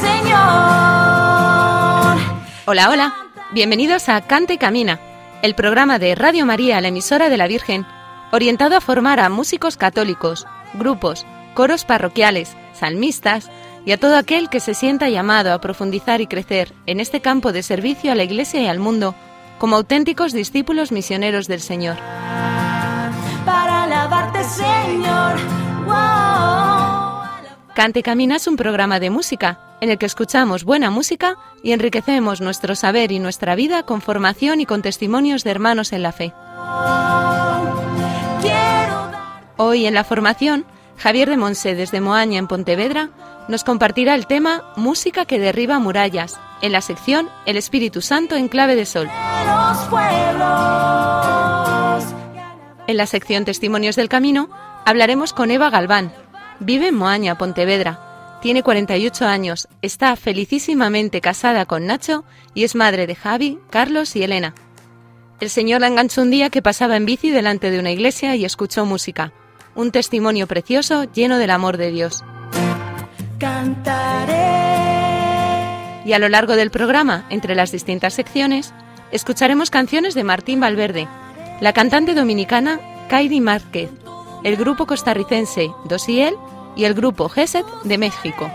Señor. Hola, hola. Bienvenidos a Cante y Camina, el programa de Radio María, la emisora de la Virgen, orientado a formar a músicos católicos, grupos, coros parroquiales, salmistas y a todo aquel que se sienta llamado a profundizar y crecer en este campo de servicio a la Iglesia y al mundo como auténticos discípulos misioneros del Señor. Para alabarte Señor, wow. Cante y Camina es un programa de música en el que escuchamos buena música y enriquecemos nuestro saber y nuestra vida con formación y con testimonios de hermanos en la fe. Hoy en la formación, Javier de Monse desde Moaña en Pontevedra nos compartirá el tema Música que derriba murallas en la sección El Espíritu Santo en clave de sol. En la sección Testimonios del Camino hablaremos con Eva Galván. Vive en Moaña, Pontevedra. Tiene 48 años, está felicísimamente casada con Nacho y es madre de Javi, Carlos y Elena. El Señor la enganchó un día que pasaba en bici delante de una iglesia y escuchó música. Un testimonio precioso lleno del amor de Dios. Cantaré. Y a lo largo del programa, entre las distintas secciones, escucharemos canciones de Martín Valverde, la cantante dominicana Kairi Márquez, el grupo costarricense Dosiel y el grupo Geset de México.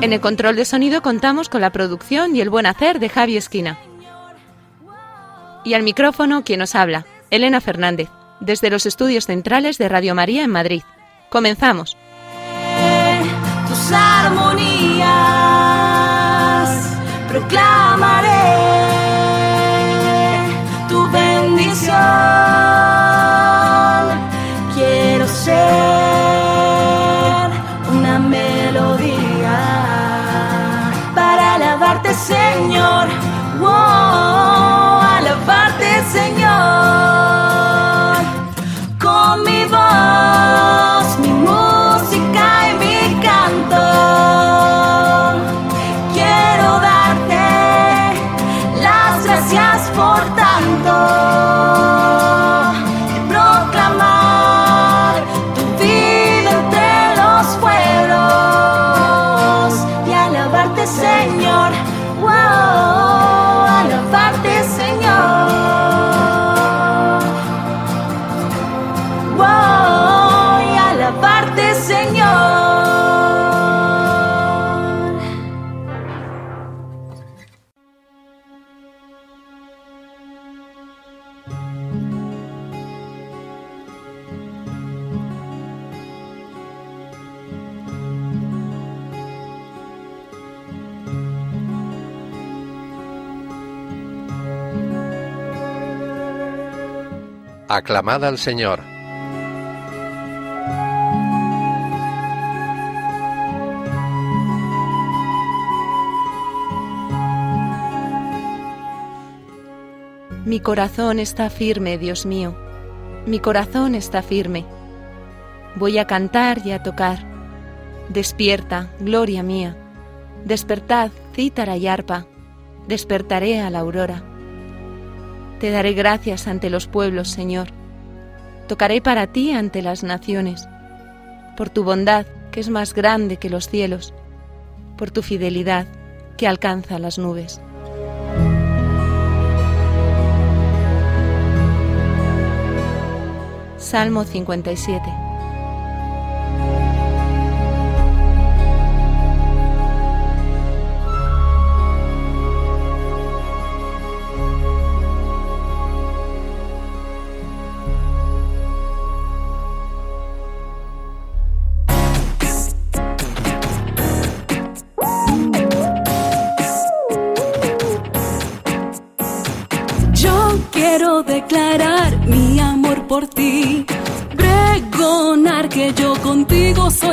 En el control de sonido contamos con la producción y el buen hacer de Javi Esquina. Y al micrófono quien nos habla, Elena Fernández, desde los estudios centrales de Radio María en Madrid. Comenzamos. tus armonías proclamaré tu bendición. Aclamad al Señor. Mi corazón está firme, Dios mío. Mi corazón está firme. Voy a cantar y a tocar. Despierta, gloria mía. Despertad, cítara y arpa. Despertaré a la aurora. Te daré gracias ante los pueblos, Señor. Tocaré para ti ante las naciones. Por tu bondad, que es más grande que los cielos. Por tu fidelidad, que alcanza las nubes. Salmo 57.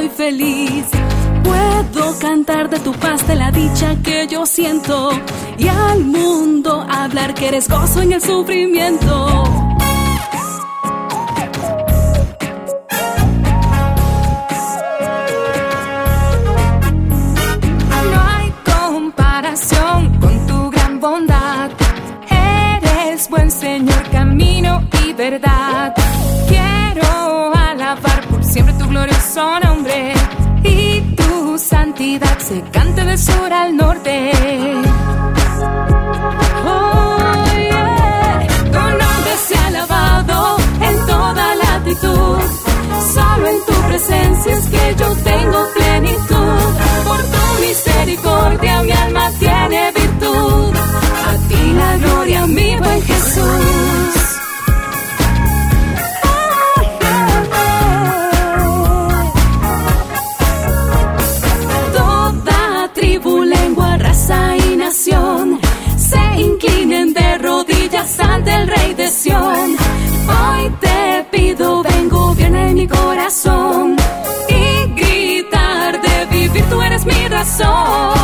Feliz. Puedo cantar de tu paz, de la dicha que yo siento y al mundo hablar que eres gozo en el sufrimiento. No hay comparación con tu gran bondad. Eres buen Señor, camino y verdad. Sur al norte. Oh, yeah. Tu nombre sea alabado en toda latitud. Solo en tu presencia es que yo mi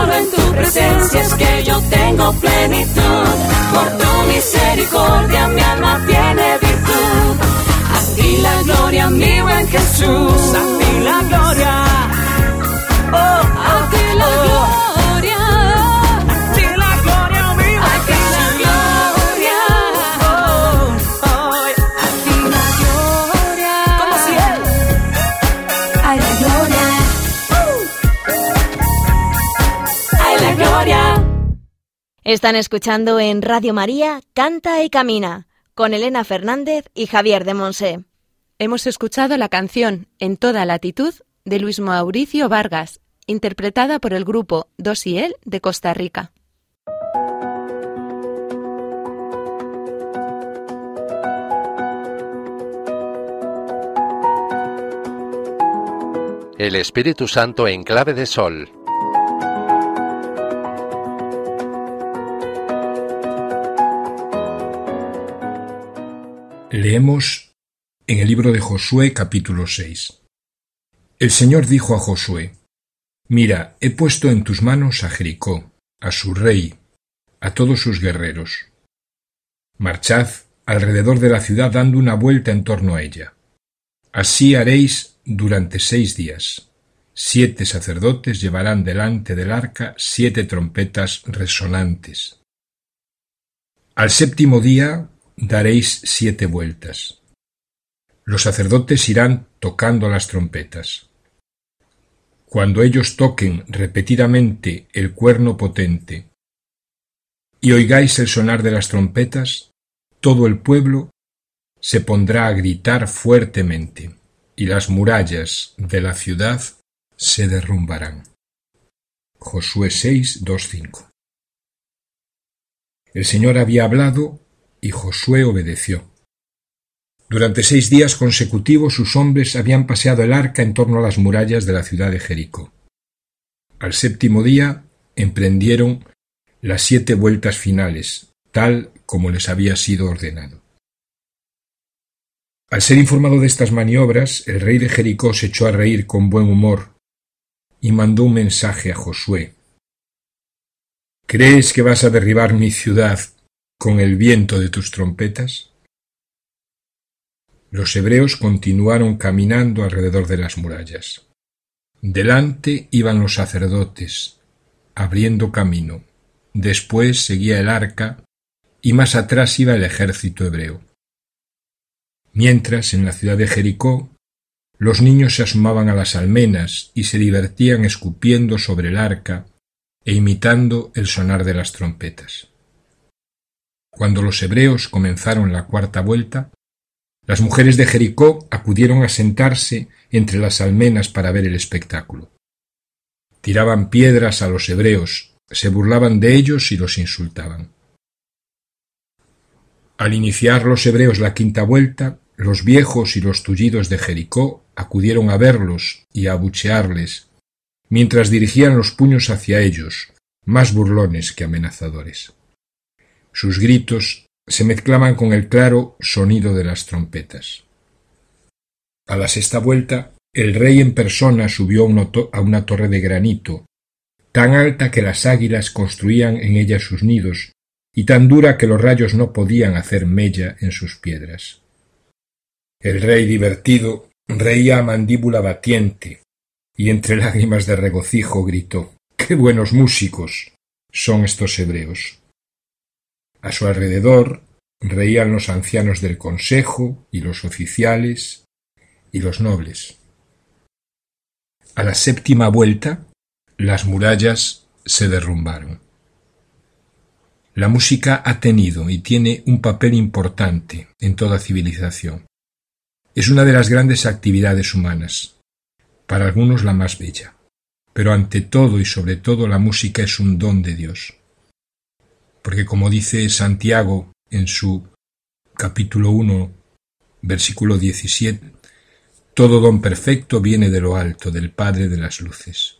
Solo en tu presencia es que yo tengo plenitud. Por tu misericordia mi alma tiene virtud. A ti la gloria, mi buen Jesús. A ti la gloria. Oh, Están escuchando en Radio María Canta y Camina con Elena Fernández y Javier de Monse. Hemos escuchado la canción En toda latitud de Luis Mauricio Vargas, interpretada por el grupo Dos y Él de Costa Rica. El Espíritu Santo en clave de sol. Leemos en el libro de Josué capítulo 6. El Señor dijo a Josué, Mira, he puesto en tus manos a Jericó, a su rey, a todos sus guerreros. Marchad alrededor de la ciudad dando una vuelta en torno a ella. Así haréis durante seis días. Siete sacerdotes llevarán delante del arca siete trompetas resonantes. Al séptimo día daréis siete vueltas. Los sacerdotes irán tocando las trompetas. Cuando ellos toquen repetidamente el cuerno potente y oigáis el sonar de las trompetas, todo el pueblo se pondrá a gritar fuertemente y las murallas de la ciudad se derrumbarán. Josué 6, 2, 5. El Señor había hablado y Josué obedeció. Durante seis días consecutivos sus hombres habían paseado el arca en torno a las murallas de la ciudad de Jericó. Al séptimo día emprendieron las siete vueltas finales, tal como les había sido ordenado. Al ser informado de estas maniobras, el rey de Jericó se echó a reír con buen humor y mandó un mensaje a Josué. ¿Crees que vas a derribar mi ciudad con el viento de tus trompetas? Los hebreos continuaron caminando alrededor de las murallas. Delante iban los sacerdotes, abriendo camino. Después seguía el arca y más atrás iba el ejército hebreo. Mientras, en la ciudad de Jericó, los niños se asomaban a las almenas y se divertían escupiendo sobre el arca e imitando el sonar de las trompetas. Cuando los hebreos comenzaron la cuarta vuelta, las mujeres de Jericó acudieron a sentarse entre las almenas para ver el espectáculo. Tiraban piedras a los hebreos, se burlaban de ellos y los insultaban. Al iniciar los hebreos la quinta vuelta, los viejos y los tullidos de Jericó acudieron a verlos y a abuchearles, mientras dirigían los puños hacia ellos, más burlones que amenazadores. Sus gritos se mezclaban con el claro sonido de las trompetas. A la sexta vuelta, el rey en persona subió a una torre de granito, tan alta que las águilas construían en ella sus nidos, y tan dura que los rayos no podían hacer mella en sus piedras. El rey divertido reía a mandíbula batiente, y entre lágrimas de regocijo gritó Qué buenos músicos son estos hebreos. A su alrededor reían los ancianos del consejo y los oficiales y los nobles. A la séptima vuelta, las murallas se derrumbaron. La música ha tenido y tiene un papel importante en toda civilización. Es una de las grandes actividades humanas, para algunos la más bella, pero ante todo y sobre todo la música es un don de Dios. Porque como dice Santiago en su capítulo 1, versículo 17, todo don perfecto viene de lo alto, del Padre de las luces.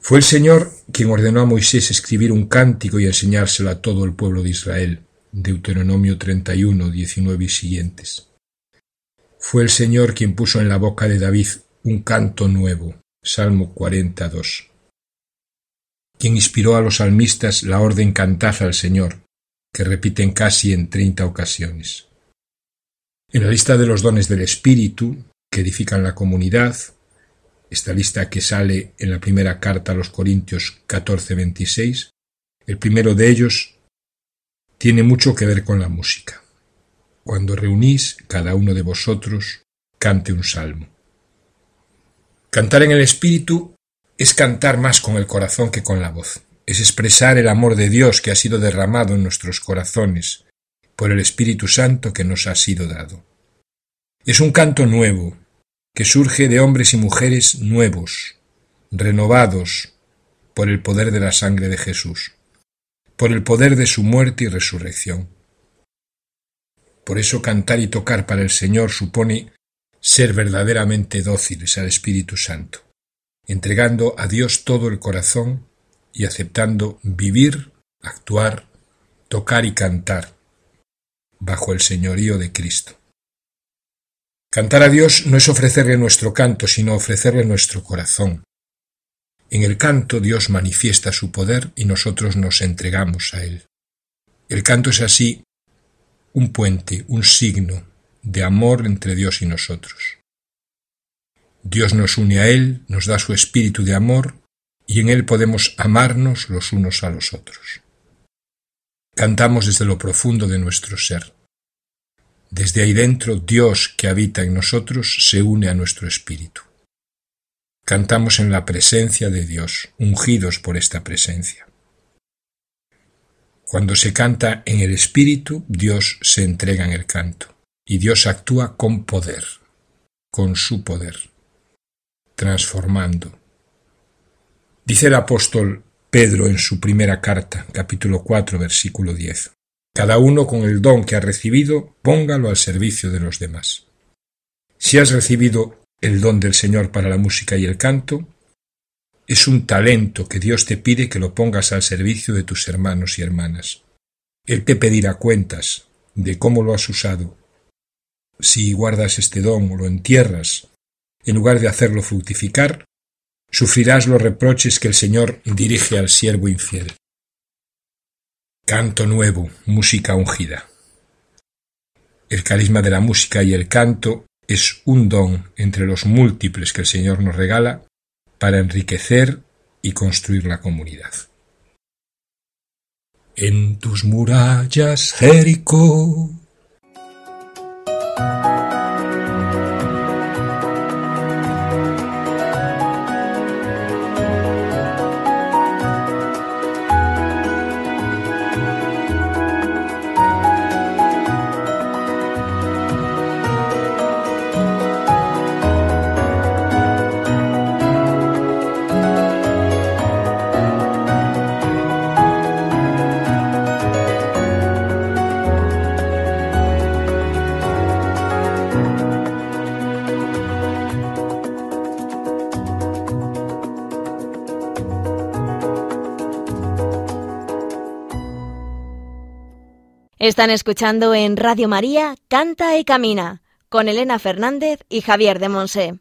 Fue el Señor quien ordenó a Moisés escribir un cántico y enseñárselo a todo el pueblo de Israel. Deuteronomio 31, 19 y siguientes. Fue el Señor quien puso en la boca de David un canto nuevo. Salmo 42. Quien inspiró a los salmistas la orden cantad al Señor, que repiten casi en treinta ocasiones. En la lista de los dones del Espíritu, que edifican la comunidad, esta lista que sale en la primera carta a los Corintios 14-26, el primero de ellos tiene mucho que ver con la música. Cuando reunís, cada uno de vosotros cante un salmo. Cantar en el Espíritu es cantar más con el corazón que con la voz, es expresar el amor de Dios que ha sido derramado en nuestros corazones por el Espíritu Santo que nos ha sido dado. Es un canto nuevo, que surge de hombres y mujeres nuevos, renovados por el poder de la sangre de Jesús, por el poder de su muerte y resurrección. Por eso cantar y tocar para el Señor supone ser verdaderamente dóciles al Espíritu Santo, entregando a Dios todo el corazón y aceptando vivir, actuar, tocar y cantar bajo el señorío de Cristo. Cantar a Dios no es ofrecerle nuestro canto, sino ofrecerle nuestro corazón. En el canto Dios manifiesta su poder y nosotros nos entregamos a Él. El canto es así un puente, un signo de amor entre Dios y nosotros. Dios nos une a Él, nos da su espíritu de amor y en Él podemos amarnos los unos a los otros. Cantamos desde lo profundo de nuestro ser. Desde ahí dentro, Dios que habita en nosotros se une a nuestro espíritu. Cantamos en la presencia de Dios, ungidos por esta presencia. Cuando se canta en el espíritu, Dios se entrega en el canto, y Dios actúa con poder, con su poder, transformando. Dice el apóstol Pedro en su primera carta, capítulo 4, versículo 10. Cada uno con el don que ha recibido, póngalo al servicio de los demás. Si has recibido el don del Señor para la música y el canto, es un talento que Dios te pide que lo pongas al servicio de tus hermanos y hermanas. Él te pedirá cuentas de cómo lo has usado. Si guardas este don o lo entierras, en lugar de hacerlo fructificar, Sufrirás los reproches que el Señor dirige al siervo infiel. Canto nuevo, música ungida. El carisma de la música y el canto es un don entre los múltiples que el Señor nos regala para enriquecer y construir la comunidad. En tus murallas, Jericó, Están escuchando en Radio María Canta y Camina con Elena Fernández y Javier de Monse.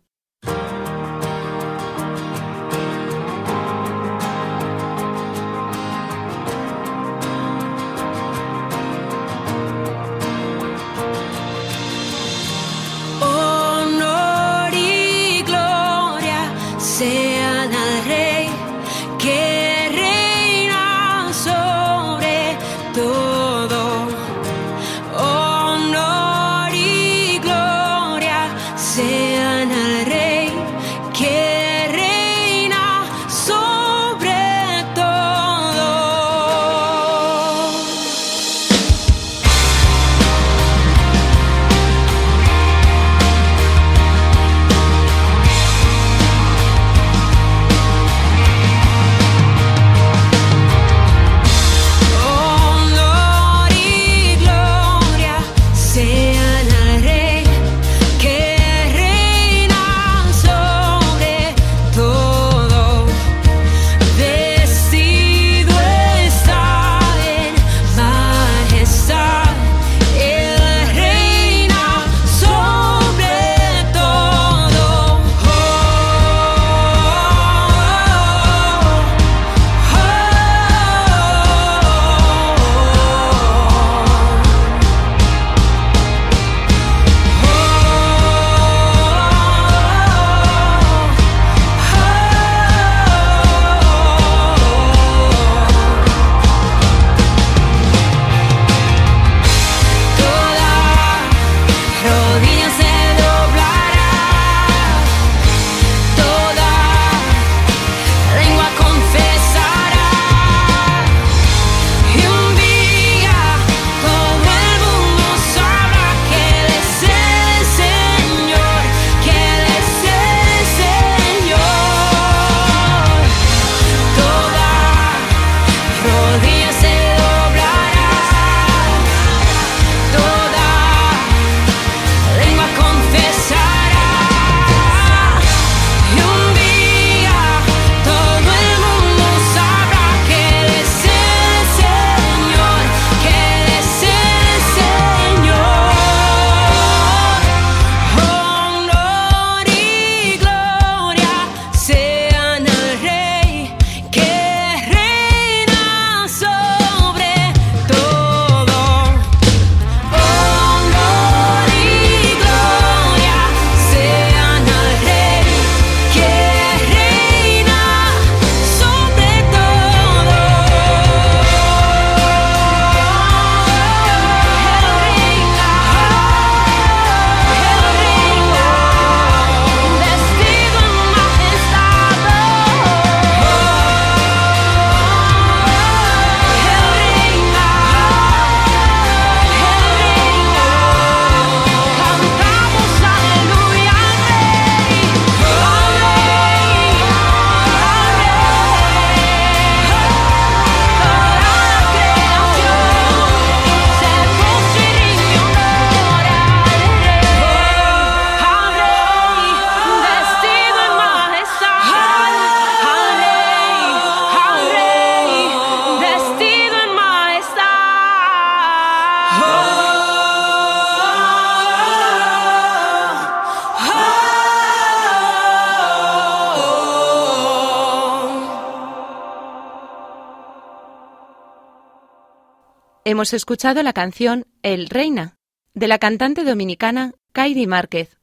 Hemos escuchado la canción El Reina, de la cantante dominicana Kairi Márquez.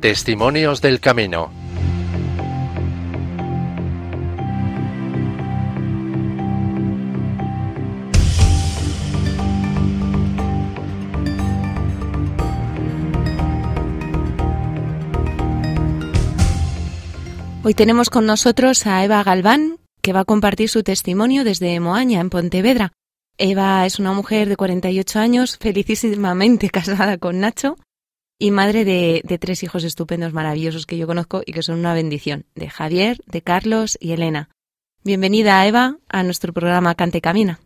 Testimonios del Camino. Hoy tenemos con nosotros a Eva Galván, que va a compartir su testimonio desde Moaña, en Pontevedra. Eva es una mujer de 48 años, felicísimamente casada con Nacho y madre de, tres hijos estupendos, maravillosos que yo conozco y que son una bendición, de Javier, de Carlos y Elena. Bienvenida, Eva, a nuestro programa Cante Camina.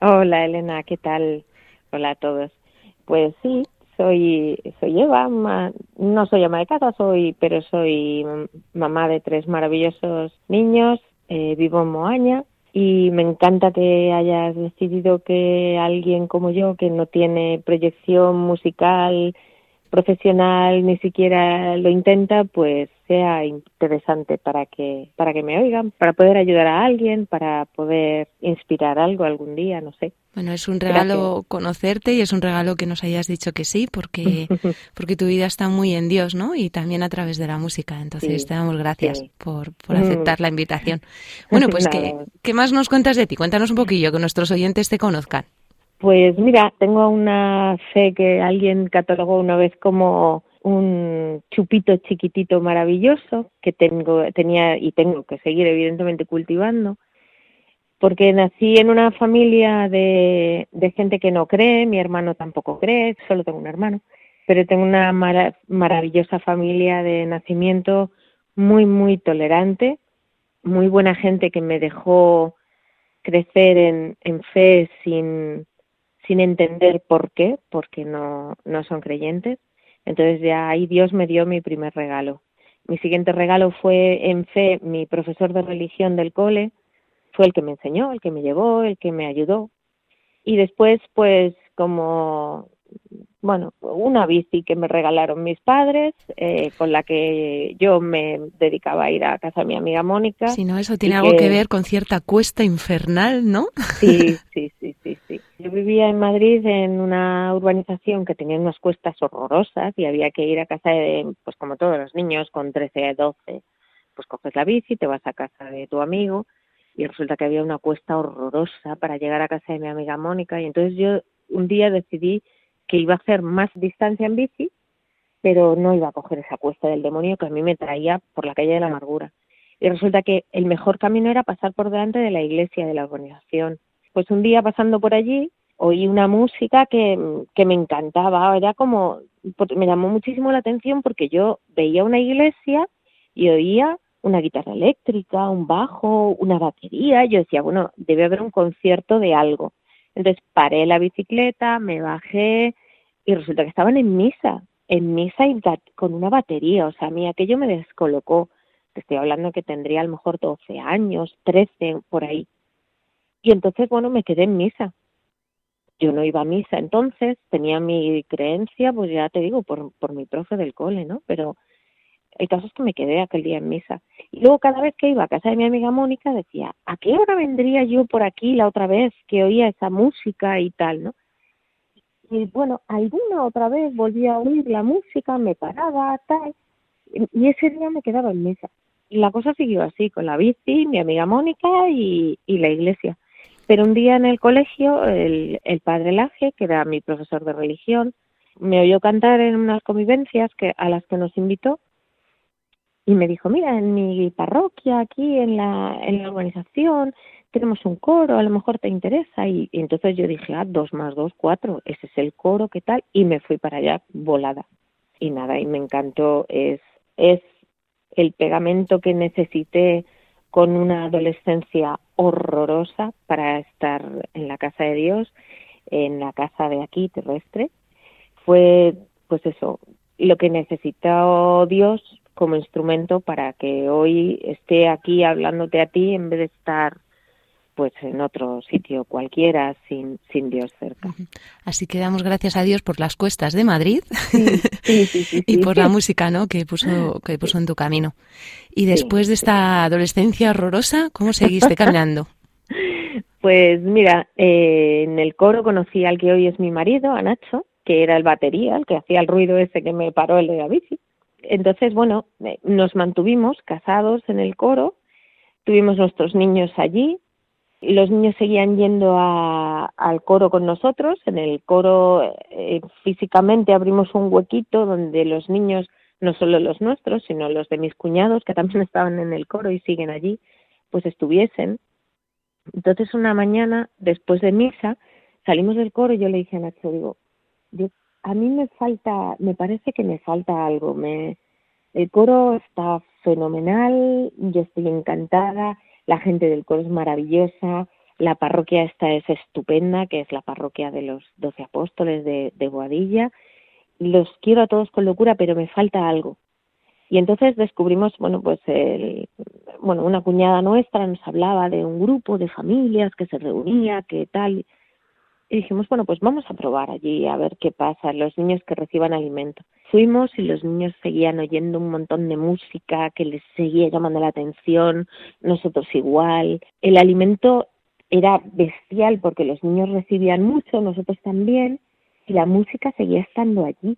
Hola, Elena, ¿qué tal? Hola a todos. Pues sí, soy soy Eva, no soy ama de casa, soy, pero soy mamá de tres maravillosos niños, eh, vivo en Moaña y me encanta que hayas decidido que alguien como yo, que no tiene proyección musical profesional ni siquiera lo intenta, pues sea interesante para que para que me oigan, para poder ayudar a alguien, para poder inspirar algo algún día, no sé. Bueno, es un regalo conocerte y es un regalo que nos hayas dicho que sí, porque porque tu vida está muy en Dios, ¿no? Y también a través de la música. Entonces te damos gracias por, por mm. aceptar la invitación. Bueno, pues ¿qué, ¿qué más nos cuentas de ti? Cuéntanos un poquillo, que nuestros oyentes te conozcan. Pues mira, tengo una fe que alguien catalogó una vez como un chupito chiquitito maravilloso que tengo, tenía y tengo que seguir evidentemente cultivando, porque nací en una familia de, gente que no cree, mi hermano tampoco cree, solo tengo un hermano, pero tengo una maravillosa familia de nacimiento muy, muy tolerante, muy buena gente que me dejó crecer en fe sin, sin entender por qué, porque no, no son creyentes. Entonces ya ahí Dios me dio mi primer regalo. Mi siguiente regalo fue en fe, mi profesor de religión del cole, fue el que me enseñó, el que me llevó, el que me ayudó. Y después, pues como bueno, una bici que me regalaron mis padres, eh, con la que yo me dedicaba a ir a casa de mi amiga Mónica. Si no, eso tiene algo que... ver con cierta cuesta infernal, ¿no? Sí, sí, sí, sí, sí. Yo vivía en Madrid en una urbanización que tenía unas cuestas horrorosas y había que ir a casa de, pues como todos los niños, con 13, 12, pues coges la bici, te vas a casa de tu amigo y resulta que había una cuesta horrorosa para llegar a casa de mi amiga Mónica y entonces yo un día decidí que iba a hacer más distancia en bici, pero no iba a coger esa cuesta del demonio que a mí me traía por la calle de la amargura. Y resulta que el mejor camino era pasar por delante de la iglesia de la organización. Pues un día pasando por allí oí una música que, me encantaba, era como, me llamó muchísimo la atención porque yo veía una iglesia y oía una guitarra eléctrica, un bajo, una batería, yo decía, bueno, debe haber un concierto de algo. Entonces paré la bicicleta, me bajé y resulta que estaban en misa, en misa y con una batería. O sea, a mí aquello me descolocó. Te estoy hablando que tendría a lo mejor 12 años, 13, por ahí. Y entonces, bueno, me quedé en misa. Yo no iba a misa entonces, tenía mi creencia, pues ya te digo, por, por mi profe del cole, ¿no? Pero el caso es que me quedé aquel día en misa. Y luego cada vez que iba a casa de mi amiga Mónica decía, ¿a qué hora vendría yo por aquí la otra vez que oía esa música y tal, no? Y bueno, alguna otra vez volvía a oír la música, me paraba, tal, y ese día me quedaba en misa. Y la cosa siguió así, con la bici, mi amiga Mónica y, y la iglesia. Pero un día en el colegio, el, el padre Laje, que era mi profesor de religión, me oyó cantar en unas convivencias que, a las que nos invitó y me dijo, mira, en mi parroquia, aquí en la, en la organización, tenemos un coro, a lo mejor te interesa. Y, entonces yo dije, ah, dos más dos, cuatro, ese es el coro, ¿qué tal? Y me fui para allá volada. Y nada, y me encantó, es, es el pegamento que necesité con una adolescencia horrorosa para estar en la casa de Dios, en la casa de aquí terrestre. Fue, pues eso, lo que necesitó Dios como instrumento para que hoy esté aquí hablándote a ti en vez de estar pues en otro sitio cualquiera sin, sin Dios cerca. Así que damos gracias a Dios por las cuestas de Madrid Sí, sí, sí, y por la música ¿no? que, puso, que puso en tu camino. Y después de esta adolescencia horrorosa, ¿cómo seguiste caminando? Pues mira, eh, en el coro conocí al que hoy es mi marido, a Nacho, que era el batería, el que hacía el ruido ese que me paró el de la bici. Entonces, bueno, eh, nos mantuvimos casados en el coro, tuvimos nuestros niños allí, y los niños seguían yendo a- al coro con nosotros. En el coro eh, físicamente abrimos un huequito donde los niños, no solo los nuestros, sino los de mis cuñados, que también estaban en el coro y siguen allí, pues estuviesen. Entonces una mañana, después de misa, salimos del coro y yo le dije a Nacho, digo, yo- a mí me falta, me parece que me falta algo. Me, el coro está fenomenal, yo estoy encantada, la gente del coro es maravillosa, la parroquia esta es estupenda, que es la parroquia de los doce apóstoles de, de Boadilla. Los quiero a todos con locura, pero me falta algo. Y entonces descubrimos, bueno, pues el, bueno, una cuñada nuestra nos hablaba de un grupo de familias que se reunía, que tal. Y dijimos, bueno, pues vamos a probar allí a ver qué pasa, los niños que reciban alimento. Fuimos y los niños seguían oyendo un montón de música que les seguía llamando la atención, nosotros igual. El alimento era bestial porque los niños recibían mucho, nosotros también, y la música seguía estando allí.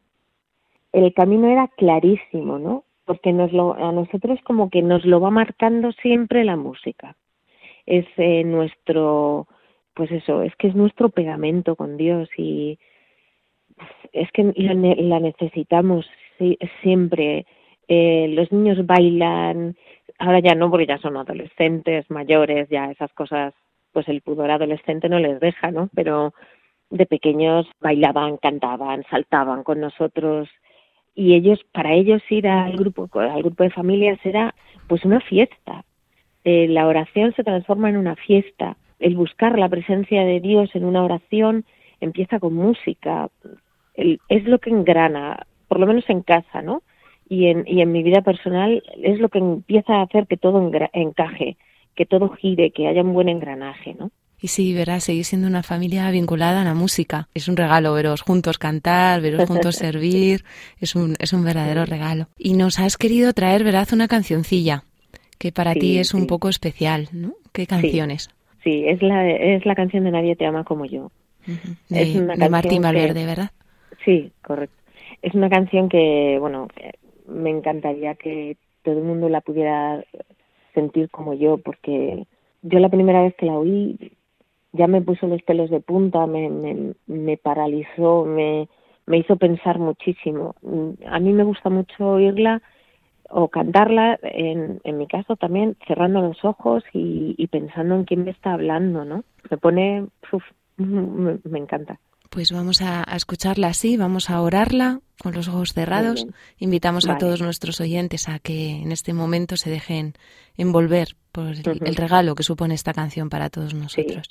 El camino era clarísimo, ¿no? Porque nos lo, a nosotros como que nos lo va marcando siempre la música. Es eh, nuestro, pues eso, es que es nuestro pegamento con Dios y es que la, ne- la necesitamos siempre. Eh, los niños bailan, ahora ya no porque ya son adolescentes, mayores, ya esas cosas, pues el pudor adolescente no les deja, ¿no? Pero de pequeños bailaban, cantaban, saltaban con nosotros y ellos, para ellos ir al grupo, al grupo de familias era pues una fiesta. Eh, la oración se transforma en una fiesta. El buscar la presencia de Dios en una oración empieza con música. El- es lo que engrana, por lo menos en casa, ¿no? Y en, y en mi vida personal es lo que empieza a hacer que todo engra- encaje, que todo gire, que haya un buen engranaje, ¿no? Y sí, verás, seguir siendo una familia vinculada a la música. Es un regalo veros juntos cantar, veros juntos servir. Es un, es un verdadero regalo. Y nos has querido traer, verás, una cancioncilla que para Sí, ti es un poco especial, ¿no? ¿Qué canciones? Sí, es la, es la canción de Nadie te ama como yo. Ujú. es De, una de Martín canción que- Valverde, ¿verdad? Sí, correcto. Es una canción que, bueno, que me encantaría que todo el mundo la pudiera sentir como yo, porque yo la primera vez que la oí ya me puso los pelos de punta, me, me, me paralizó, me, me hizo pensar muchísimo. A mí me gusta mucho oírla o cantarla, en, en mi caso también, cerrando los ojos y, y pensando en quién me está hablando, ¿no? Me pone, uf, me, me encanta. Pues vamos a, a escucharla así, vamos a orarla con los ojos cerrados. Invitamos a todos nuestros oyentes a que en este momento se dejen envolver por el, regalo que supone esta canción para todos nosotros.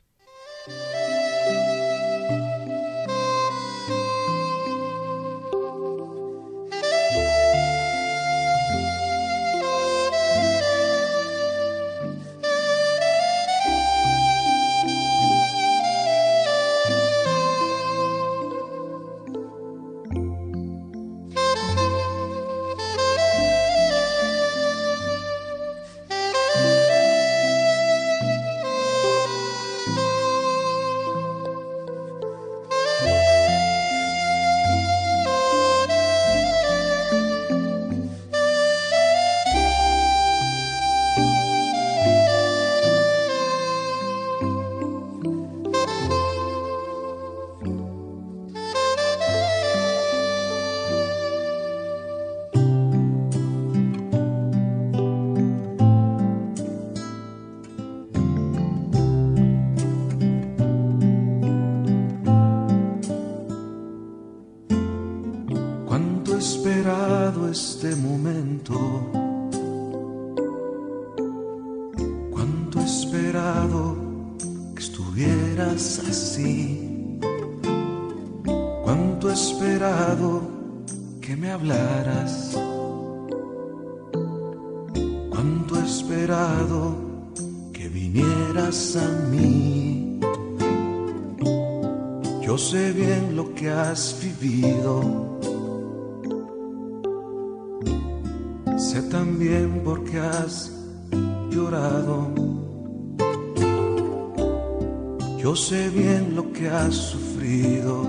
Yo sé bien lo que has sufrido.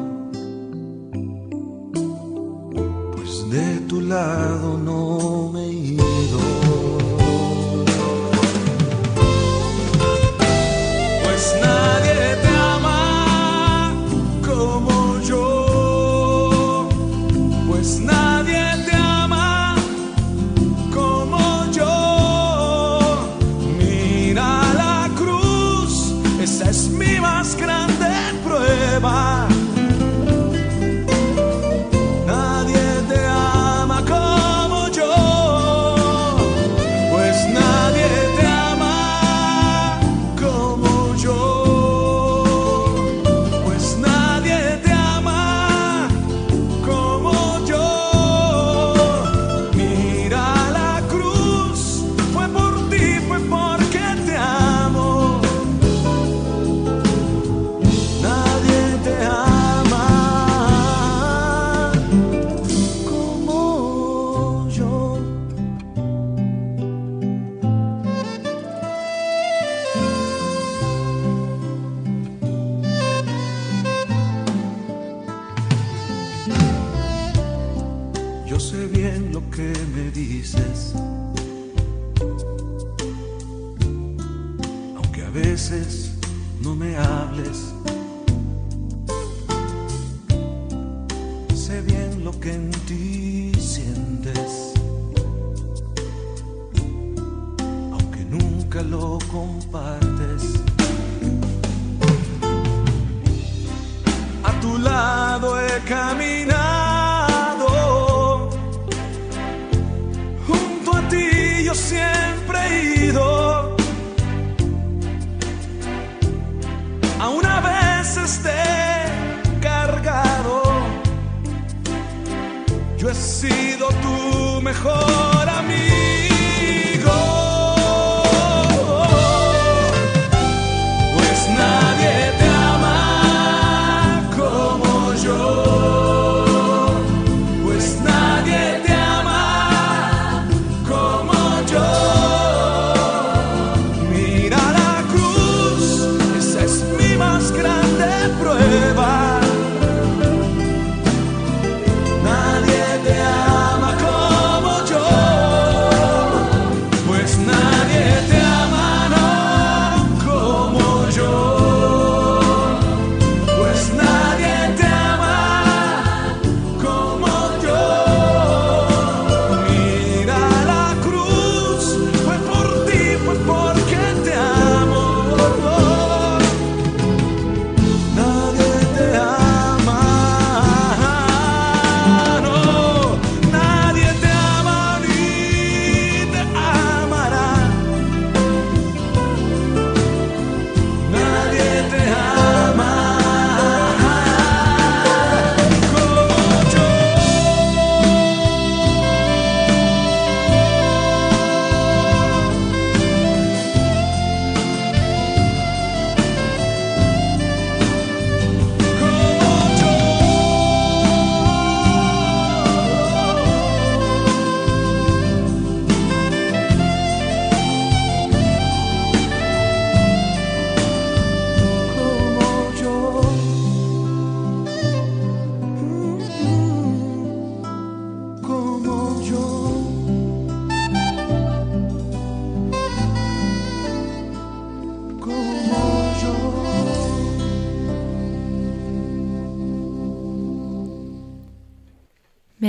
Pues de tu lado no que en ti sientes, aunque nunca lo compartes. A tu lado he caminado, mejor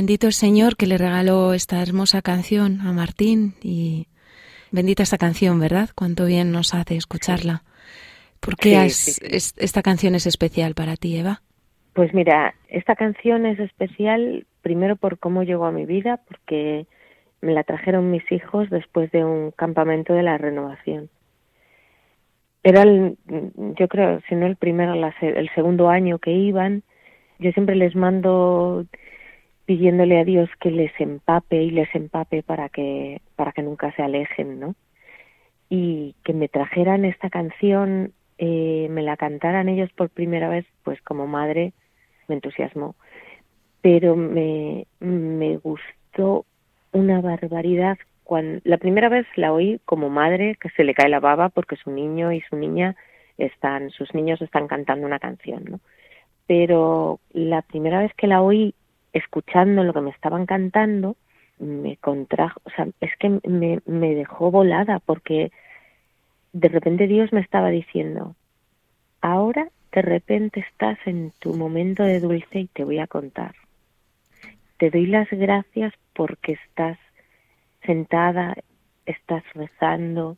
Bendito el Señor que le regaló esta hermosa canción a Martín y bendita esta canción, ¿verdad? Cuánto bien nos hace escucharla. ¿Por qué Sí, has- sí, sí. es- esta canción es especial para ti, Eva? Pues mira, esta canción es especial primero por cómo llegó a mi vida, porque me la trajeron mis hijos después de un campamento de la renovación. Era, el, yo creo, si no el primero, el segundo año que iban, yo siempre les mando pidiéndole a Dios que les empape y les empape para que para que nunca se alejen, ¿no? y que me trajeran esta canción, eh, me la cantaran ellos por primera vez, pues como madre me entusiasmó. Pero me, me gustó una barbaridad cuando la primera vez la oí como madre que se le cae la baba porque su niño y su niña están, sus niños están cantando una canción, ¿no? Pero la primera vez que la oí escuchando lo que me estaban cantando, me contrajo, o sea, es que me, me dejó volada porque de repente Dios me estaba diciendo, ahora de repente estás en tu momento de dulce y te voy a contar. Te doy las gracias porque estás sentada, estás rezando.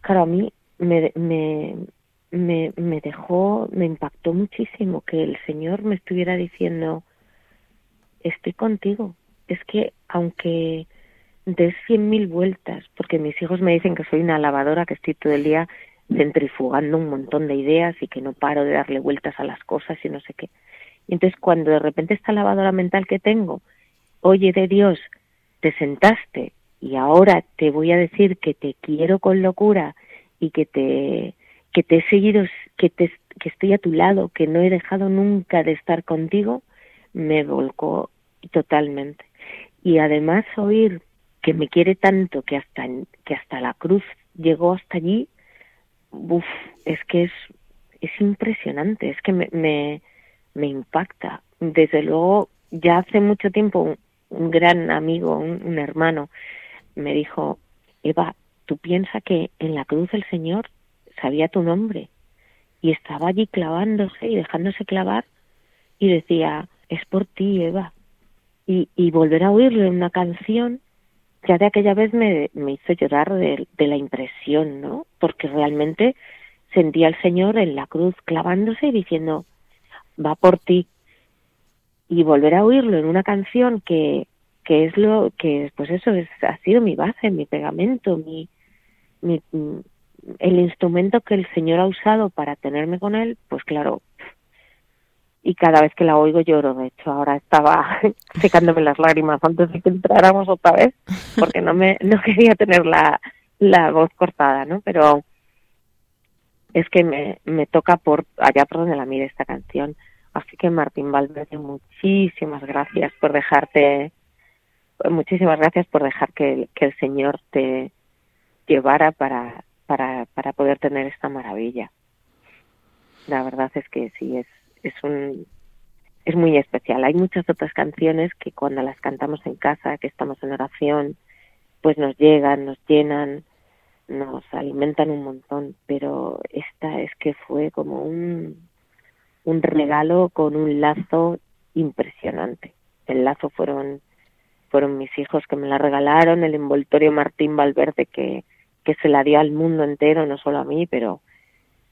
Claro, a mí me, me, me, me dejó, me impactó muchísimo que el Señor me estuviera diciendo, estoy contigo. Es que aunque des cien mil vueltas, porque mis hijos me dicen que soy una lavadora, que estoy todo el día centrifugando un montón de ideas y que no paro de darle vueltas a las cosas y no sé qué. Y entonces cuando de repente esta lavadora mental que tengo, oye de Dios, te sentaste y ahora te voy a decir que te quiero con locura y que te que te he seguido, que te que estoy a tu lado, que no he dejado nunca de estar contigo, me volcó totalmente. Y además oír que me quiere tanto que hasta que hasta la cruz llegó hasta allí, uf, es que es es impresionante, es que me, me, me impacta. Desde luego, ya hace mucho tiempo un, gran amigo, un, un, hermano, me dijo, Eva, tú piensas que en la cruz el Señor sabía tu nombre y estaba allí clavándose y dejándose clavar y decía, es por ti, Eva. Y, y volver a oírle una canción ya de aquella vez me, me hizo llorar de, la impresión, ¿no? Porque realmente sentía al Señor en la cruz clavándose y diciendo, va por ti. Y volver a oírlo en una canción que, que es lo que, pues eso, es, ha sido mi base, mi pegamento, mi, mi, el instrumento que el Señor ha usado para tenerme con Él, pues claro, y cada vez que la oigo lloro. De hecho, ahora estaba secándome las lágrimas antes de que entráramos otra vez, porque no me no quería tener la, la voz cortada, ¿no? Pero es que me, me toca por allá por donde la mire esta canción. Así que Martín Valverde, muchísimas gracias por dejarte, muchísimas gracias por dejar que, que el Señor te llevara para, para, para poder tener esta maravilla. La verdad es que sí, es, es un es muy especial. Hay muchas otras canciones que cuando las cantamos en casa, que estamos en oración, pues nos llegan, nos llenan, nos alimentan un montón, pero esta es que fue como un un regalo con un lazo impresionante. El lazo fueron fueron mis hijos que me la regalaron, el envoltorio Martín Valverde que que se la dio al mundo entero, no solo a mí, pero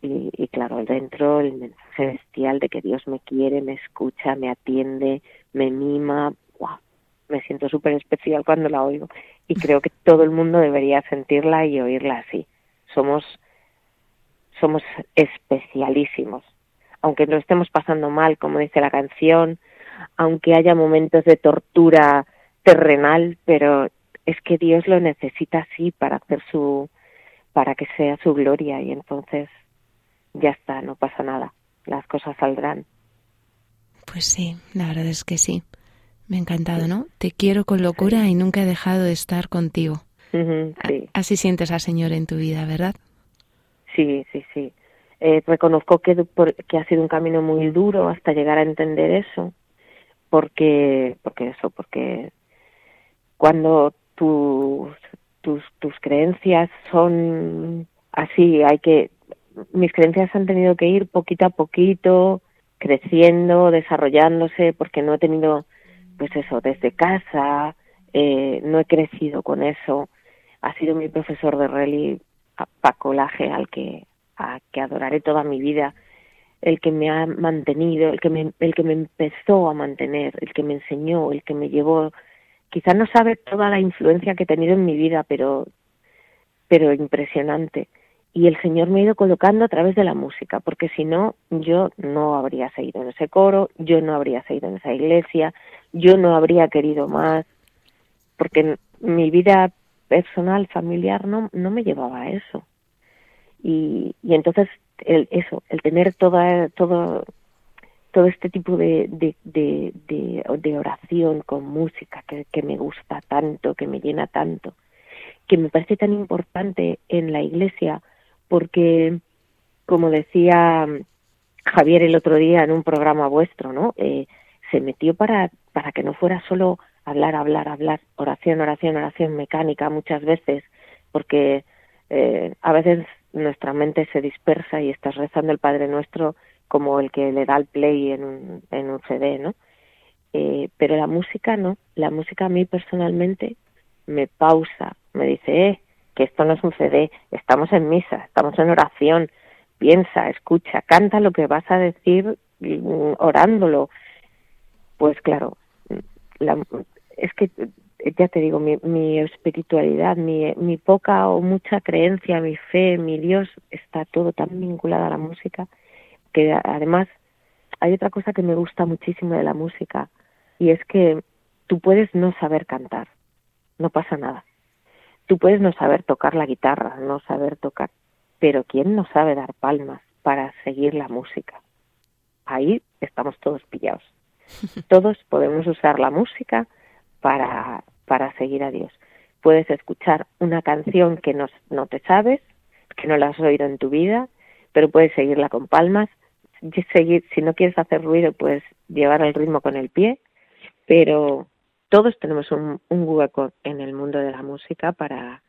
y, y, claro, dentro el mensaje bestial de que Dios me quiere, me escucha, me atiende, me mima, wow, me siento súper especial cuando la oigo. Y creo que todo el mundo debería sentirla y oírla así. Somos, somos especialísimos, aunque no estemos pasando mal, como dice la canción, aunque haya momentos de tortura terrenal, pero es que Dios lo necesita así para hacer su, para que sea su gloria. Y entonces ya está, no pasa nada, las cosas saldrán. Pues sí, la verdad es que sí. Me ha encantado, ¿no? Te quiero con locura y nunca he dejado de estar contigo. Uh -huh, sí. Así sientes al Señor en tu vida, ¿verdad? Sí, sí, sí. Eh, reconozco que, que ha sido un camino muy duro hasta llegar a entender eso, porque, porque eso, porque cuando tus, tus, tus creencias son así, hay que mis creencias han tenido que ir poquito a poquito, creciendo, desarrollándose, porque no he tenido, pues eso, desde casa, eh, no he crecido con eso. Ha sido mi profesor de rally, Paco Laje, al que, a que adoraré toda mi vida, el que me ha mantenido, el que me, el que me empezó a mantener, el que me enseñó, el que me llevó. Quizás no sabe toda la influencia que he tenido en mi vida, pero, pero impresionante y el Señor me ha ido colocando a través de la música, porque si no, yo no habría seguido en ese coro, yo no habría seguido en esa iglesia, yo no habría querido más, porque mi vida personal, familiar, no, no me llevaba a eso. Y, y entonces el, eso, el tener toda, todo, todo este tipo de, de, de, de, oración con música que, que me gusta tanto, que me llena tanto, que me parece tan importante en la iglesia, porque, como decía Javier el otro día en un programa vuestro, ¿no? Eh, se metió para, para que no fuera solo hablar, hablar, hablar, oración, oración, oración mecánica muchas veces, porque eh, a veces nuestra mente se dispersa y estás rezando el Padre Nuestro como el que le da el play en un, en un CD, ¿no? Eh, pero la música no, la música a mí personalmente me pausa, me dice, eh, que esto no es un CD, estamos en misa, estamos en oración, piensa, escucha, canta lo que vas a decir mm, orándolo. Pues claro, la, es que ya te digo, mi, mi espiritualidad, mi, mi poca o mucha creencia, mi fe, mi Dios, está todo tan vinculado a la música que además hay otra cosa que me gusta muchísimo de la música y es que tú puedes no saber cantar, no pasa nada. Tú puedes no saber tocar la guitarra, no saber tocar, pero ¿quién no sabe dar palmas para seguir la música? Ahí estamos todos pillados. Todos podemos usar la música para, para seguir a Dios. Puedes escuchar una canción que no, no te sabes, que no la has oído en tu vida, pero puedes seguirla con palmas. Seguir, si no quieres hacer ruido, puedes llevar el ritmo con el pie, pero todos tenemos un, un hueco en el mundo de la música para,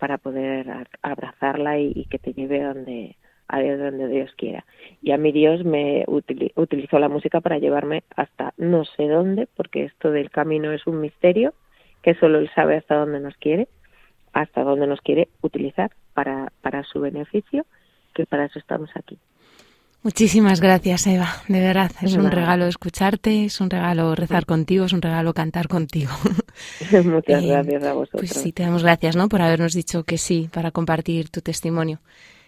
para poder abrazarla y, que te lleve donde, a donde Dios quiera. Y a mí Dios me utilizó la música para llevarme hasta no sé dónde, porque esto del camino es un misterio, que solo Él sabe hasta dónde nos quiere, hasta dónde nos quiere utilizar para, para su beneficio, que para eso estamos aquí. Muchísimas gracias, Eva. De verdad, es un regalo escucharte, es un regalo rezar contigo, es un regalo cantar contigo. Muchas eh, gracias a vosotros. Pues sí, te damos gracias, ¿no? Por habernos dicho que sí para compartir tu testimonio.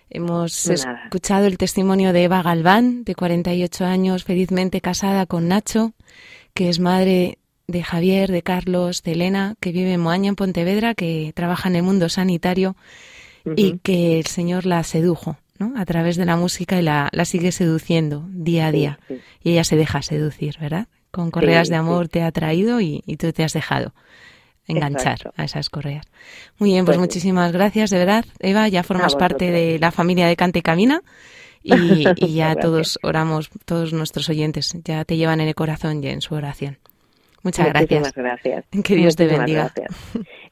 Hemos escuchado el testimonio de Eva Galván, de 48 años, felizmente casada con Nacho, que es madre de Javier, de Carlos, de Elena, que vive en Moaña, en Pontevedra, que trabaja en el mundo sanitario y que el Señor la sedujo ¿no? a través de la música y la, la sigue seduciendo día a día. Y ella se deja seducir, ¿verdad? Con correas de amor te ha traído y, y, tú te has dejado enganchar a esas correas. Muy bien, pues, pues muchísimas gracias, de verdad. Eva, ya formas parte de la familia de Cante y Camina. Y, y ya todos oramos, todos nuestros oyentes ya te llevan en el corazón y en su oración. Muchas gracias. gracias. Que Dios te bendiga.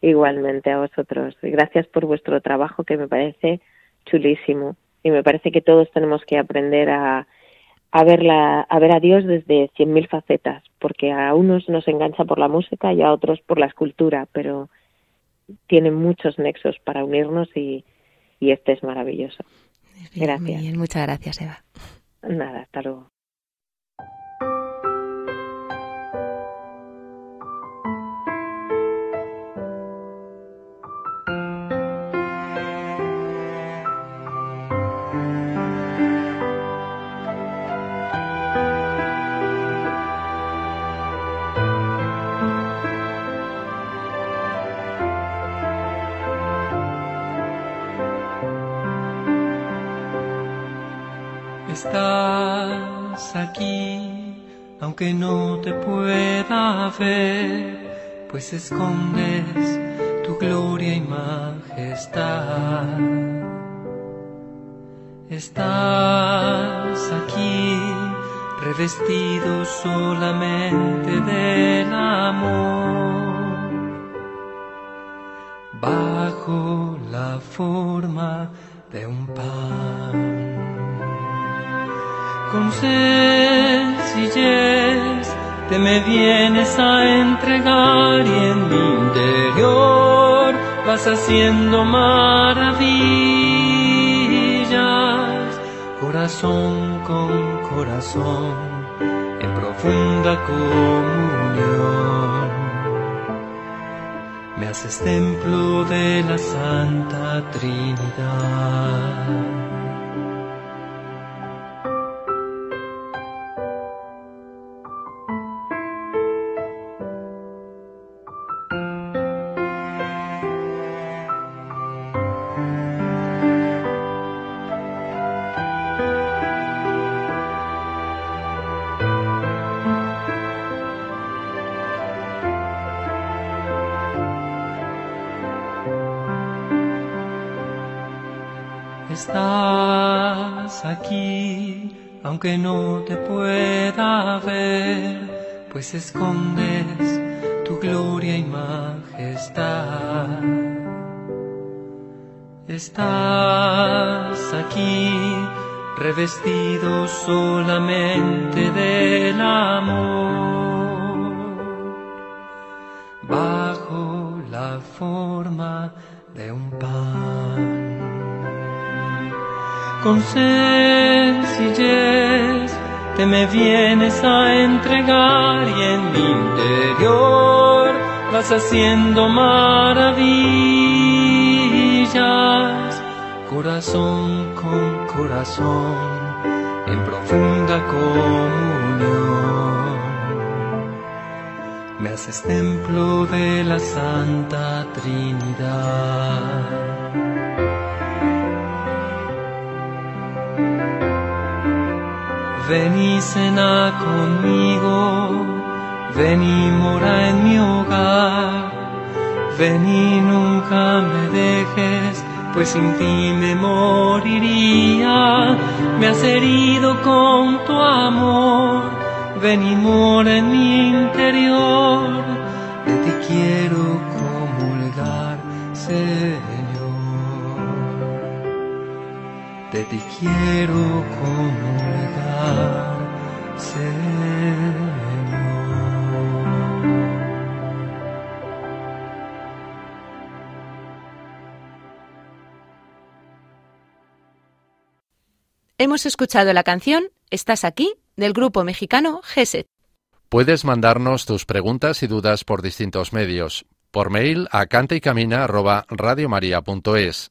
Igualmente a vosotros. Gracias por vuestro trabajo que me parece chulísimo y me parece que todos tenemos que aprender a, a, ver, a ver a Dios desde cien mil facetas, porque a unos nos engancha por la música y a otros por la escultura, pero tiene muchos nexos para unirnos y, y este es maravilloso. gracias. muchas gracias, Eva. Nada, hasta luego. Estás aquí, aunque no te pueda ver, pues escondes tu gloria y majestad. Estás aquí, revestido solamente del amor, bajo la forma de un pan con sencillez te me vienes a entregar y en mi interior vas haciendo maravillas, corazón con corazón, en profunda comunión. Me haces templo de la Santa Trinidad. Escondes tu gloria y majestad. Estás aquí, revestido solamente del amor, bajo la forma de un pan te me vienes a entregar y en mi interior vas haciendo maravillas, corazón con corazón, en profunda comunión. Me haces templo de la Santa Trinidad. Ven y cena conmigo, ven y mora en mi hogar, ven y nunca me dejes, pues sin ti me moriría, me has herido con tu amor, ven y mora en mi interior, de ti quiero ti quiero comulgar. Hemos escuchado la canción Estás aquí del grupo mexicano GESET. Puedes mandarnos tus preguntas y dudas por distintos medios. Por mail a cantaycamina@radiomaria.es,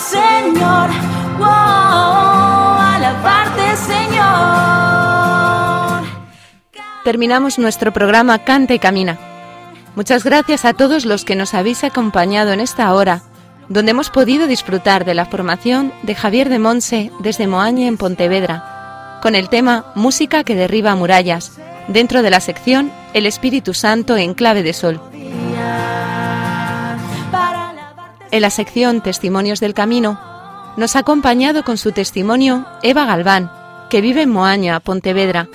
Señor, wow, alabarte Señor. Terminamos nuestro programa Canta y Camina. Muchas gracias a todos los que nos habéis acompañado en esta hora, donde hemos podido disfrutar de la formación de Javier de Monse desde Moaña en Pontevedra, con el tema Música que derriba murallas, dentro de la sección El Espíritu Santo en clave de sol. En la sección Testimonios del Camino, nos ha acompañado con su testimonio Eva Galván, que vive en Moaña, Pontevedra,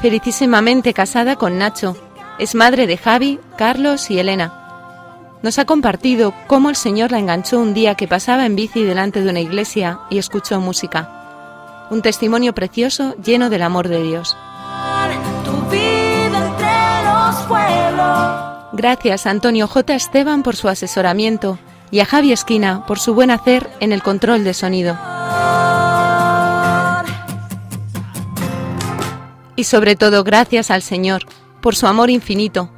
felicísimamente casada con Nacho. Es madre de Javi, Carlos y Elena. Nos ha compartido cómo el Señor la enganchó un día que pasaba en bici delante de una iglesia y escuchó música. Un testimonio precioso lleno del amor de Dios. Gracias Antonio J. Esteban por su asesoramiento y a Javi Esquina por su buen hacer en el control de sonido. Y sobre todo gracias al Señor por su amor infinito,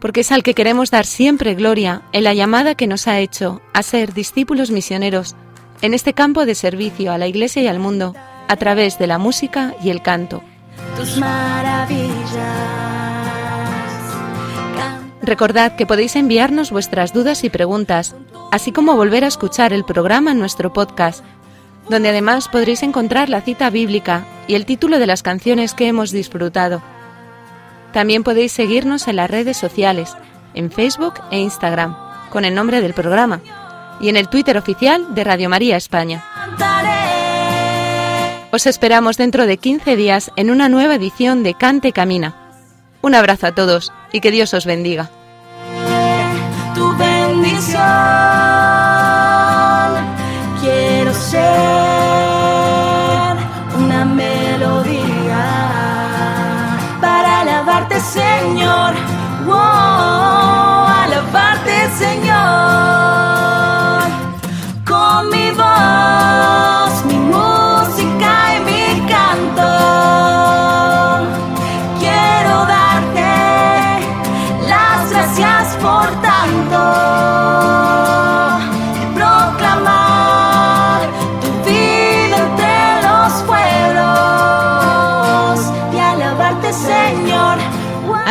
porque es al que queremos dar siempre gloria en la llamada que nos ha hecho a ser discípulos misioneros en este campo de servicio a la Iglesia y al mundo a través de la música y el canto. Tus maravillas. Recordad que podéis enviarnos vuestras dudas y preguntas, así como volver a escuchar el programa en nuestro podcast, donde además podréis encontrar la cita bíblica y el título de las canciones que hemos disfrutado. También podéis seguirnos en las redes sociales, en Facebook e Instagram, con el nombre del programa, y en el Twitter oficial de Radio María España. Os esperamos dentro de 15 días en una nueva edición de Cante Camina. Un abrazo a todos y que Dios os bendiga. tu bendición. Quiero ser una melodía para alabarte, Señor.